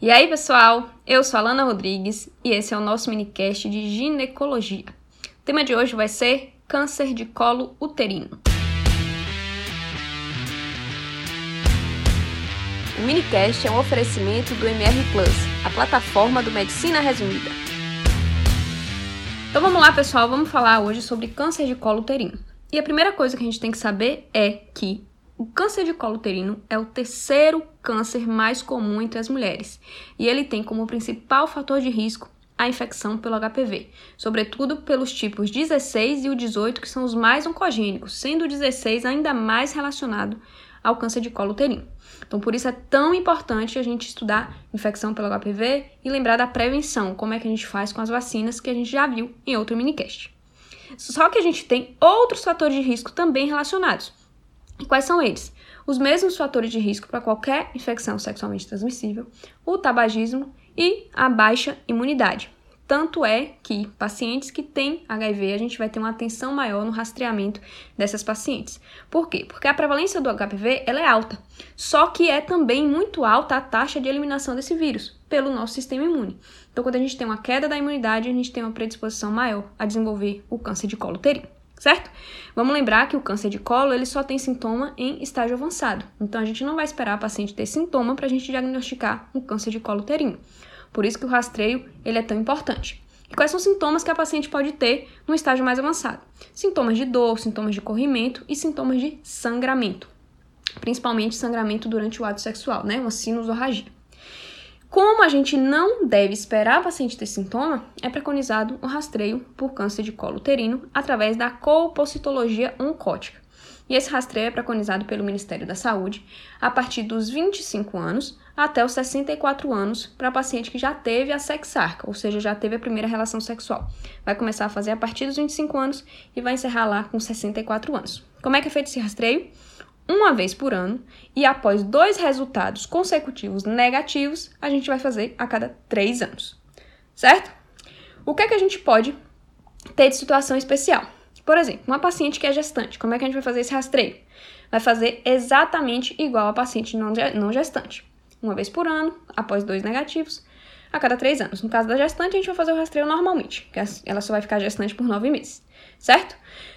E aí, pessoal? Eu sou a Lana Rodrigues e esse é o nosso minicast de ginecologia. O tema de hoje vai ser câncer de colo uterino. O minicast é um oferecimento do MR Plus, a plataforma do Medicina Resumida. Então vamos lá, pessoal, vamos falar hoje sobre câncer de colo uterino. E a primeira coisa que a gente tem que saber é que o câncer de colo uterino é o terceiro câncer mais comum entre as mulheres e ele tem como principal fator de risco a infecção pelo HPV, sobretudo pelos tipos 16 e o 18, que são os mais oncogênicos, sendo o 16 ainda mais relacionado ao câncer de colo uterino. Então, por isso é tão importante a gente estudar infecção pelo HPV e lembrar da prevenção, como é que a gente faz com as vacinas que a gente já viu em outro minicast. Só que a gente tem outros fatores de risco também relacionados. E quais são eles? Os mesmos fatores de risco para qualquer infecção sexualmente transmissível, o tabagismo e a baixa imunidade. Tanto é que pacientes que têm HIV, a gente vai ter uma atenção maior no rastreamento dessas pacientes. Por quê? Porque a prevalência do HPV ela é alta, só que é também muito alta a taxa de eliminação desse vírus pelo nosso sistema imune. Então, quando a gente tem uma queda da imunidade, a gente tem uma predisposição maior a desenvolver o câncer de colo uterino certo? Vamos lembrar que o câncer de colo ele só tem sintoma em estágio avançado. Então a gente não vai esperar a paciente ter sintoma para a gente diagnosticar um câncer de colo uterino. Por isso que o rastreio ele é tão importante. E quais são os sintomas que a paciente pode ter no estágio mais avançado? Sintomas de dor, sintomas de corrimento e sintomas de sangramento. Principalmente sangramento durante o ato sexual, né? Uma sinusorragia. Como a gente não deve esperar a paciente ter sintoma, é preconizado o rastreio por câncer de colo uterino através da colpocitologia oncótica. E esse rastreio é preconizado pelo Ministério da Saúde a partir dos 25 anos até os 64 anos para paciente que já teve a sexarca, ou seja, já teve a primeira relação sexual. Vai começar a fazer a partir dos 25 anos e vai encerrar lá com 64 anos. Como é que é feito esse rastreio? Uma vez por ano e após dois resultados consecutivos negativos, a gente vai fazer a cada três anos, certo? O que é que a gente pode ter de situação especial? Por exemplo, uma paciente que é gestante, como é que a gente vai fazer esse rastreio? Vai fazer exatamente igual a paciente não gestante. Uma vez por ano, após dois negativos, a cada três anos. No caso da gestante, a gente vai fazer o rastreio normalmente, que ela só vai ficar gestante por nove meses, certo?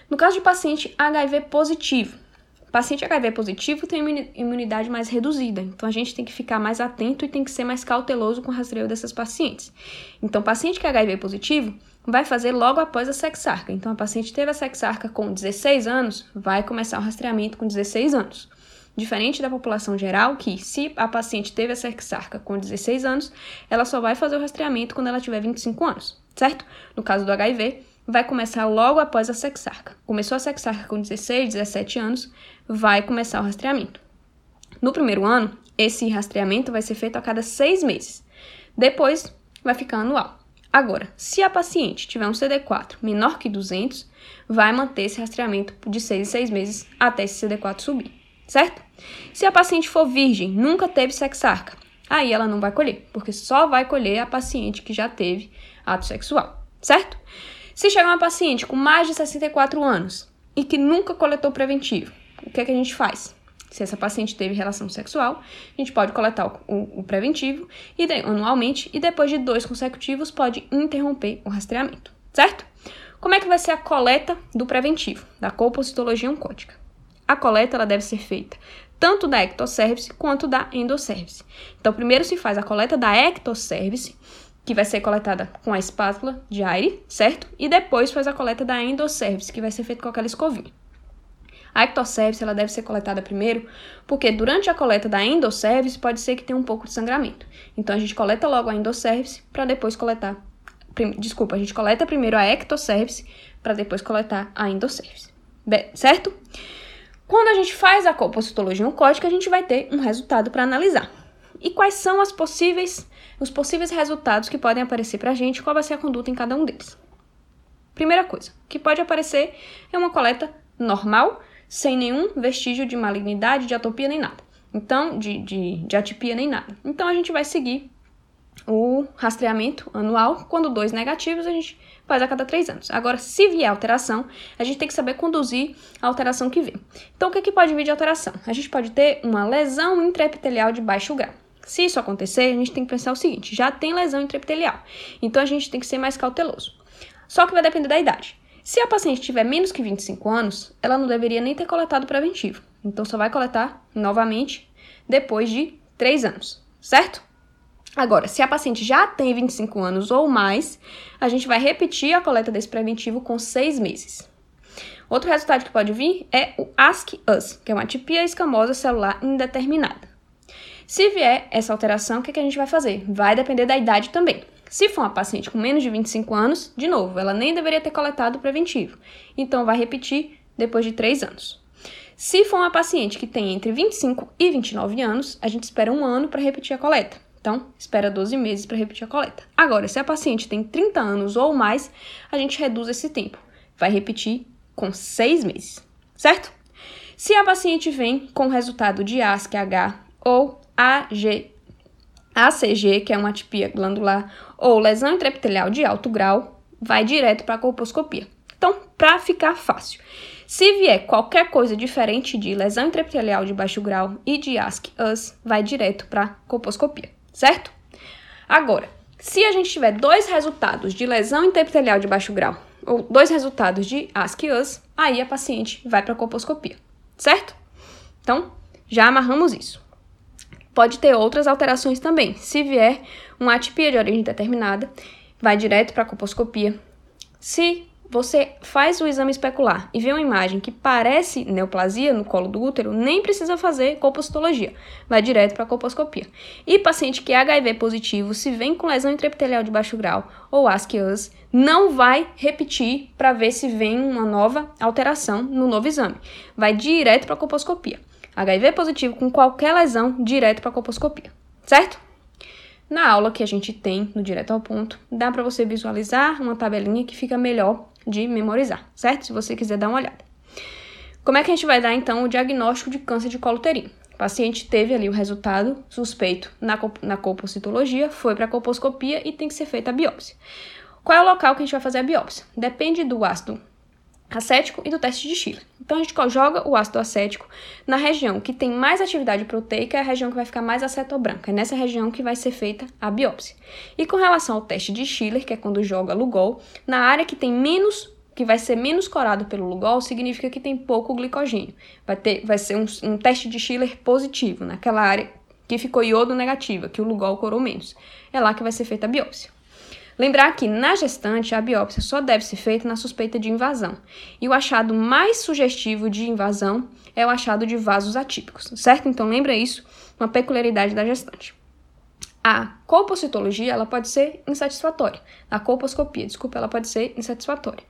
No caso de paciente HIV positivo, Paciente HIV positivo tem imunidade mais reduzida, então a gente tem que ficar mais atento e tem que ser mais cauteloso com o rastreio dessas pacientes. Então, paciente que é HIV positivo vai fazer logo após a sexarca. Então, a paciente teve a sexarca com 16 anos, vai começar o rastreamento com 16 anos. Diferente da população geral, que se a paciente teve a sexarca com 16 anos, ela só vai fazer o rastreamento quando ela tiver 25 anos, certo? No caso do HIV, vai começar logo após a sexarca. Começou a sexarca com 16, 17 anos, vai começar o rastreamento. No primeiro ano, esse rastreamento vai ser feito a cada seis meses. Depois, vai ficar anual. Agora, se a paciente tiver um CD4 menor que 200, vai manter esse rastreamento de 6 em 6 meses até esse CD4 subir, certo? Se a paciente for virgem, nunca teve sexarca, aí ela não vai colher, porque só vai colher a paciente que já teve ato sexual, certo? Se chegar uma paciente com mais de 64 anos e que nunca coletou preventivo, o que, é que a gente faz? Se essa paciente teve relação sexual, a gente pode coletar o, o, preventivo e de, anualmente e depois de dois consecutivos pode interromper o rastreamento, certo? Como é que vai ser a coleta do preventivo, da colpocitologia oncótica? A coleta ela deve ser feita tanto da ectocervice quanto da endocervice. Então, primeiro se faz a coleta da ectocervice, que vai ser coletada com a espátula de aire, certo? E depois faz a coleta da endocervice, que vai ser feita com aquela escovinha. A ectocervice ela deve ser coletada primeiro, porque durante a coleta da endocervice pode ser que tenha um pouco de sangramento. Então a gente coleta logo a endocervice para depois coletar. Desculpa, a gente coleta primeiro a ectocervice para depois coletar a endocervice. Certo? Quando a gente faz a compositologia oncótica, a gente vai ter um resultado para analisar. E quais são as possíveis, os possíveis resultados que podem aparecer para a gente? Qual vai ser a conduta em cada um deles? Primeira coisa que pode aparecer é uma coleta normal, sem nenhum vestígio de malignidade, de atopia nem nada. Então, de, de, de atipia nem nada. Então, a gente vai seguir o rastreamento anual. Quando dois negativos, a gente faz a cada três anos. Agora, se vier alteração, a gente tem que saber conduzir a alteração que vem. Então, o que, que pode vir de alteração? A gente pode ter uma lesão intraepitelial de baixo grau. Se isso acontecer, a gente tem que pensar o seguinte: já tem lesão intraepitelial, então a gente tem que ser mais cauteloso. Só que vai depender da idade. Se a paciente tiver menos que 25 anos, ela não deveria nem ter coletado preventivo. Então só vai coletar novamente depois de 3 anos, certo? Agora, se a paciente já tem 25 anos ou mais, a gente vai repetir a coleta desse preventivo com 6 meses. Outro resultado que pode vir é o ASC-US, que é uma atipia escamosa celular indeterminada. Se vier essa alteração, o que, que a gente vai fazer? Vai depender da idade também. Se for uma paciente com menos de 25 anos, de novo, ela nem deveria ter coletado o preventivo. Então, vai repetir depois de 3 anos. Se for uma paciente que tem entre 25 e 29 anos, a gente espera um ano para repetir a coleta. Então, espera 12 meses para repetir a coleta. Agora, se a paciente tem 30 anos ou mais, a gente reduz esse tempo. Vai repetir com 6 meses, certo? Se a paciente vem com resultado de ASC-H ou AG ACG, que é uma atipia glandular, ou lesão intraepitelial de alto grau, vai direto para a colposcopia. Então, para ficar fácil, se vier qualquer coisa diferente de lesão intraepitelial de baixo grau e de ASC-US, vai direto para colposcopia, certo? Agora, se a gente tiver dois resultados de lesão intraepitelial de baixo grau ou dois resultados de ASC-US, aí a paciente vai para a colposcopia, certo? Então, já amarramos isso. Pode ter outras alterações também. Se vier uma atipia de origem determinada, vai direto para a colposcopia. Se você faz o exame especular e vê uma imagem que parece neoplasia no colo do útero, nem precisa fazer colpocitologia, vai direto para a colposcopia. E paciente que é HIV positivo, se vem com lesão intraepitelial de baixo grau ou ascias, não vai repetir para ver se vem uma nova alteração no novo exame. Vai direto para a colposcopia. HIV positivo com qualquer lesão, direto para colposcopia, certo? Na aula que a gente tem no Direto ao Ponto, dá para você visualizar uma tabelinha que fica melhor de memorizar, certo? Se você quiser dar uma olhada. Como é que a gente vai dar então o diagnóstico de câncer de colo uterino? O paciente teve ali o resultado suspeito na, na colpocitologia, foi para a colposcopia e tem que ser feita a biópsia. Qual é o local que a gente vai fazer a biópsia? Depende do ácido acético e do teste de Schiller. Então a gente joga o ácido acético na região que tem mais atividade proteica, é a região que vai ficar mais acetobranca. É nessa região que vai ser feita a biópsia. E com relação ao teste de Schiller, que é quando joga Lugol, na área que tem menos que vai ser menos corado pelo Lugol, significa que tem pouco glicogênio. Vai, ter, vai ser um, um teste de Schiller positivo, naquela área que ficou iodo negativa, que o Lugol corou menos. É lá que vai ser feita a biópsia. Lembrar que na gestante a biópsia só deve ser feita na suspeita de invasão. E o achado mais sugestivo de invasão é o achado de vasos atípicos, certo? Então lembra isso, uma peculiaridade da gestante. A colpocitologia ela pode ser insatisfatória. A colposcopia, desculpa, ela pode ser insatisfatória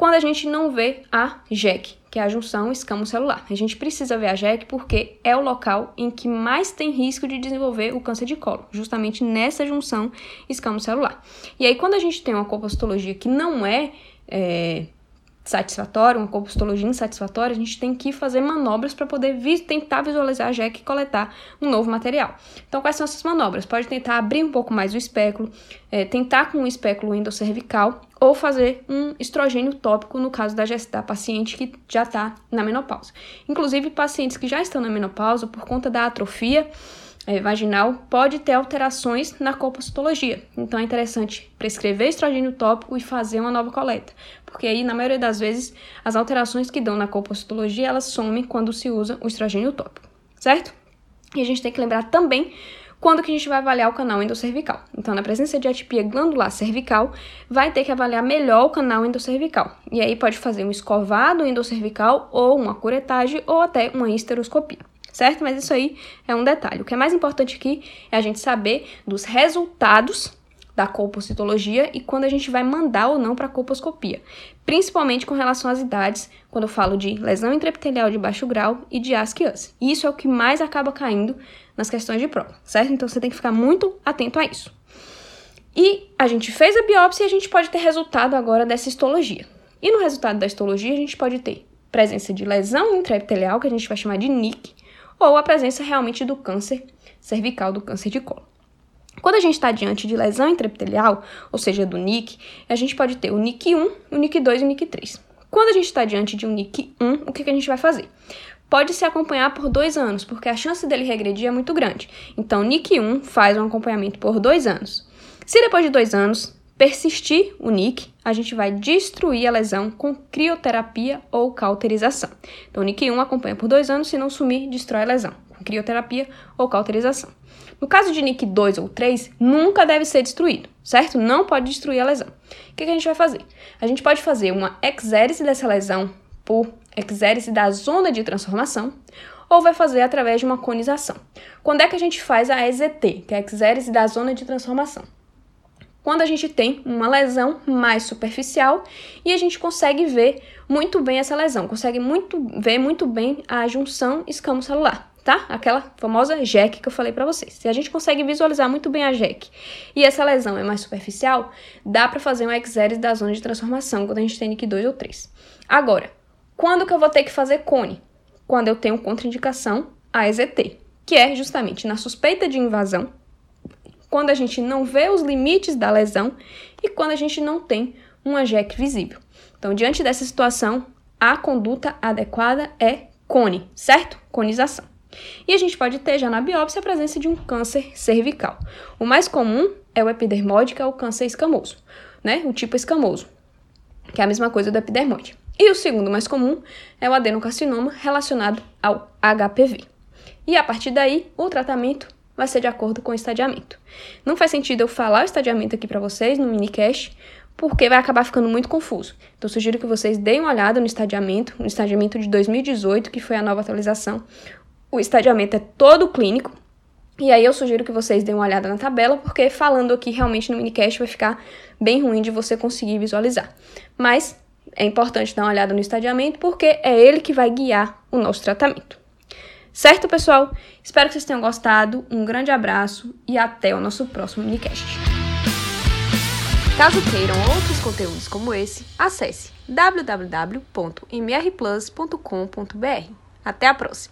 quando a gente não vê a JEC, que é a junção escamocelular. A gente precisa ver a JEC porque é o local em que mais tem risco de desenvolver o câncer de colo, justamente nessa junção escamocelular. E aí, quando a gente tem uma colpostologia que não é, é satisfatória, uma compostologia insatisfatória, a gente tem que fazer manobras para poder vi tentar visualizar a JEC e coletar um novo material. Então, quais são essas manobras? Pode tentar abrir um pouco mais o espéculo, é, tentar com um espéculo endocervical ou fazer um estrogênio tópico no caso da, da paciente que já está na menopausa. Inclusive, pacientes que já estão na menopausa por conta da atrofia é, vaginal pode ter alterações na colpocitologia. Então é interessante prescrever estrogênio tópico e fazer uma nova coleta, porque aí na maioria das vezes as alterações que dão na colpocitologia elas somem quando se usa o estrogênio tópico, certo? E a gente tem que lembrar também quando que a gente vai avaliar o canal endocervical. Então, na presença de atipia glandular cervical, vai ter que avaliar melhor o canal endocervical. E aí pode fazer um escovado endocervical ou uma curetagem ou até uma histeroscopia certo? Mas isso aí é um detalhe. O que é mais importante aqui é a gente saber dos resultados da colpocitologia e quando a gente vai mandar ou não para a colposcopia, principalmente com relação às idades, quando eu falo de lesão intraepitelial de baixo grau e de asquias. Isso é o que mais acaba caindo nas questões de prova, certo? Então você tem que ficar muito atento a isso. E a gente fez a biópsia e a gente pode ter resultado agora dessa histologia. E no resultado da histologia a gente pode ter presença de lesão intraepitelial, que a gente vai chamar de NIC, ou a presença realmente do câncer cervical, do câncer de colo. Quando a gente está diante de lesão intraepitelial, ou seja, do NIC, a gente pode ter o NIC 1, o NIC 2 e o NIC 3. Quando a gente está diante de um NIC 1, o que, que a gente vai fazer? pode se acompanhar por dois anos, porque a chance dele regredir é muito grande. Então, NIC 1 faz um acompanhamento por dois anos. Se depois de dois anos persistir o NIC, a gente vai destruir a lesão com crioterapia ou cauterização. Então, o NIC 1 acompanha por dois anos, se não sumir, destrói a lesão, com crioterapia ou cauterização. No caso de NIC 2 ou 3, nunca deve ser destruído, certo? Não pode destruir a lesão. O que, que a gente vai fazer? A gente pode fazer uma exérese dessa lesão por exérese da zona de transformação, ou vai fazer através de uma conização. Quando é que a gente faz a EZT, que é a exérese da zona de transformação? Quando a gente tem uma lesão mais superficial e a gente consegue ver muito bem essa lesão, consegue muito ver muito bem a junção escamocelular, tá? Aquela famosa JEC que eu falei para vocês. Se a gente consegue visualizar muito bem a JEC e essa lesão é mais superficial, dá para fazer uma exérese da zona de transformação quando a gente tem NIC 2 ou 3. Agora, quando que eu vou ter que fazer cone? Quando eu tenho contraindicação a EZT, que é justamente na suspeita de invasão, quando a gente não vê os limites da lesão e quando a gente não tem uma JEC visível. Então, diante dessa situação, a conduta adequada é cone, certo? Conização. E a gente pode ter já na biópsia a presença de um câncer cervical. O mais comum é o epidermoide, que é o câncer escamoso, né? O tipo escamoso, que é a mesma coisa do epidermoide. E o segundo mais comum é o adenocarcinoma relacionado ao HPV. E a partir daí, o tratamento vai ser de acordo com o estadiamento. Não faz sentido eu falar o estadiamento aqui para vocês no minicast, porque vai acabar ficando muito confuso. Então, sugiro que vocês deem uma olhada no estadiamento, no estadiamento de 2018, que foi a nova atualização. O estadiamento é todo clínico, e aí eu sugiro que vocês deem uma olhada na tabela, porque falando aqui realmente no minicast vai ficar bem ruim de você conseguir visualizar. Mas é importante dar uma olhada no estadiamento, porque é ele que vai guiar o nosso tratamento. Certo, pessoal? Espero que vocês tenham gostado. Um grande abraço e até o nosso próximo minicast. Caso queiram outros conteúdos como esse, acesse www.mrplus.com.br. Até a próxima!